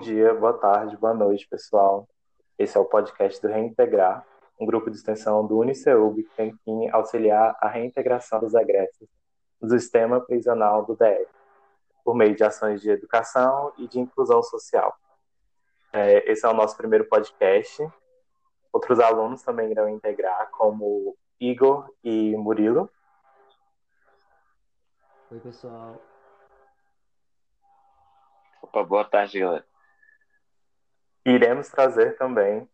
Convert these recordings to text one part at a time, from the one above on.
dia, boa tarde, boa noite, pessoal. Esse é o podcast do Reintegrar, um grupo de extensão do UniceuB que tem fim auxiliar a reintegração dos egressos no sistema prisional do DF, por meio de ações de educação e de inclusão social. É, esse é o nosso primeiro podcast. Outros alunos também irão integrar, como Igor e Murilo. Oi, pessoal. Opa, boa tarde, galera. Iremos trazer também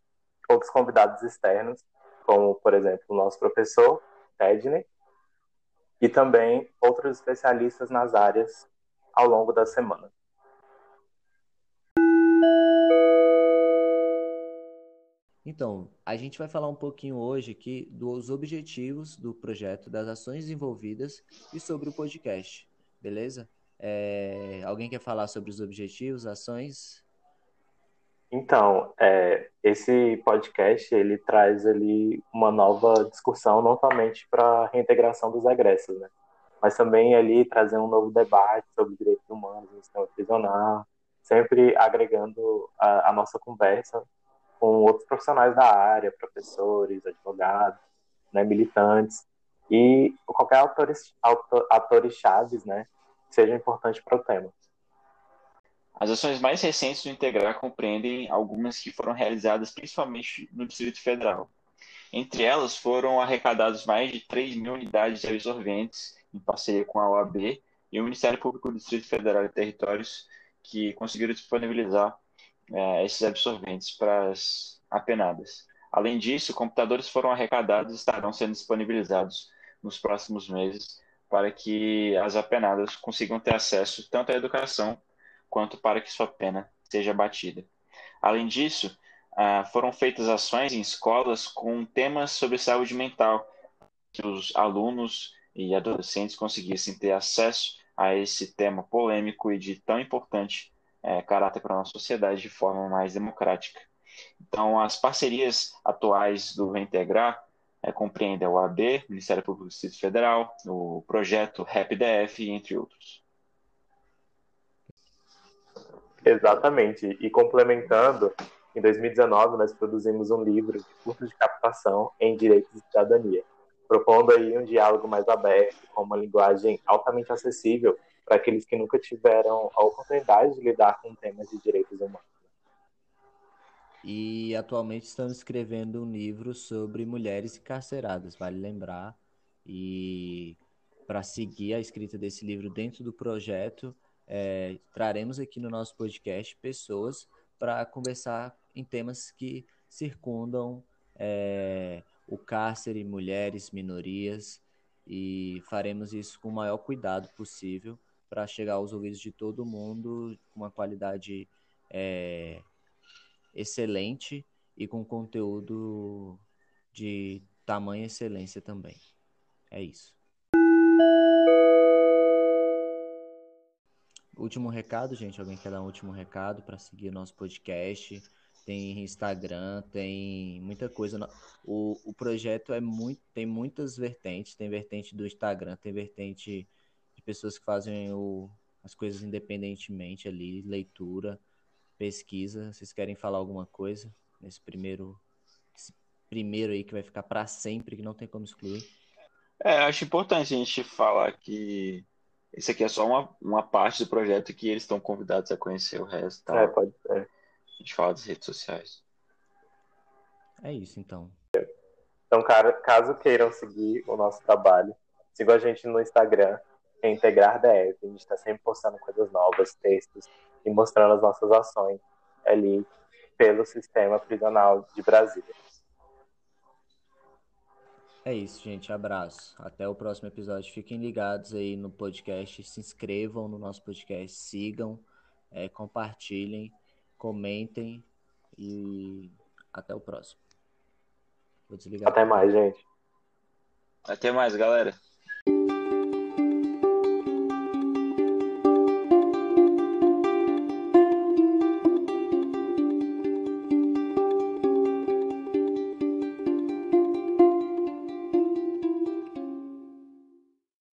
outros convidados externos, como, por exemplo, o nosso professor, Edney, e também outros especialistas nas áreas ao longo da semana. Então, a gente vai falar um pouquinho hoje aqui dos objetivos do projeto, das ações envolvidas e sobre o podcast, beleza? É, alguém quer falar sobre os objetivos, ações? Então, é, esse podcast ele traz ali uma nova discussão, não somente para a reintegração dos egressos, né? mas também ali trazer um novo debate sobre direitos humanos no sistema prisional, sempre agregando a, a nossa conversa com outros profissionais da área, professores, advogados, né, militantes e qualquer atores, atores chaves, né, seja importante para o tema. As ações mais recentes do Integrar compreendem algumas que foram realizadas principalmente no Distrito Federal. Entre elas foram arrecadados mais de 3 mil unidades de absorventes em parceria com a OAB e o Ministério Público do Distrito Federal e Territórios que conseguiram disponibilizar é, esses absorventes para as apenadas. Além disso, computadores foram arrecadados e estarão sendo disponibilizados nos próximos meses para que as apenadas consigam ter acesso tanto à educação quanto para que sua pena seja abatida. Além disso, ah, foram feitas ações em escolas com temas sobre saúde mental, que os alunos e adolescentes conseguissem ter acesso a esse tema polêmico e de tão importante é, caráter para a nossa sociedade de forma mais democrática. Então, as parcerias atuais do Reintegrar é, compreendem a OAB, Ministério Público do Distrito Federal, o projeto RapDF, entre outros. Exatamente. E complementando, em 2019 nós produzimos um livro de curso de captação em direitos e cidadania, propondo aí um diálogo mais aberto, com uma linguagem altamente acessível para aqueles que nunca tiveram a oportunidade de lidar com temas de direitos humanos. E atualmente estamos escrevendo um livro sobre mulheres encarceradas, vale lembrar. E para seguir a escrita desse livro dentro do projeto, é, traremos aqui no nosso podcast pessoas para conversar em temas que circundam é, o cárcere, mulheres, minorias, e faremos isso com o maior cuidado possível para chegar aos ouvidos de todo mundo com uma qualidade é, excelente e com conteúdo de tamanha excelência também. É isso. Último recado, gente. Alguém quer dar um último recado para seguir nosso podcast? Tem Instagram, tem muita coisa. O, o projeto é muito, tem muitas vertentes. Tem vertente do Instagram, tem vertente de pessoas que fazem o, as coisas independentemente ali, leitura, pesquisa. Vocês querem falar alguma coisa nesse primeiro, primeiro aí que vai ficar para sempre, que não tem como excluir? É, acho importante a gente falar que isso aqui é só uma, uma parte do projeto que eles estão convidados a conhecer o resto. Tá? É, pode ser. A gente fala das redes sociais. É isso, então. Então, cara, caso queiram seguir o nosso trabalho, sigam a gente no Instagram, é Integrar DF. A gente está sempre postando coisas novas, textos e mostrando as nossas ações ali pelo sistema prisional de Brasília. É isso, gente. Abraço. Até o próximo episódio. Fiquem ligados aí no podcast. Se inscrevam no nosso podcast. Sigam, é, compartilhem, comentem e até o próximo. Vou desligar. Até mais, gente. Até mais, galera.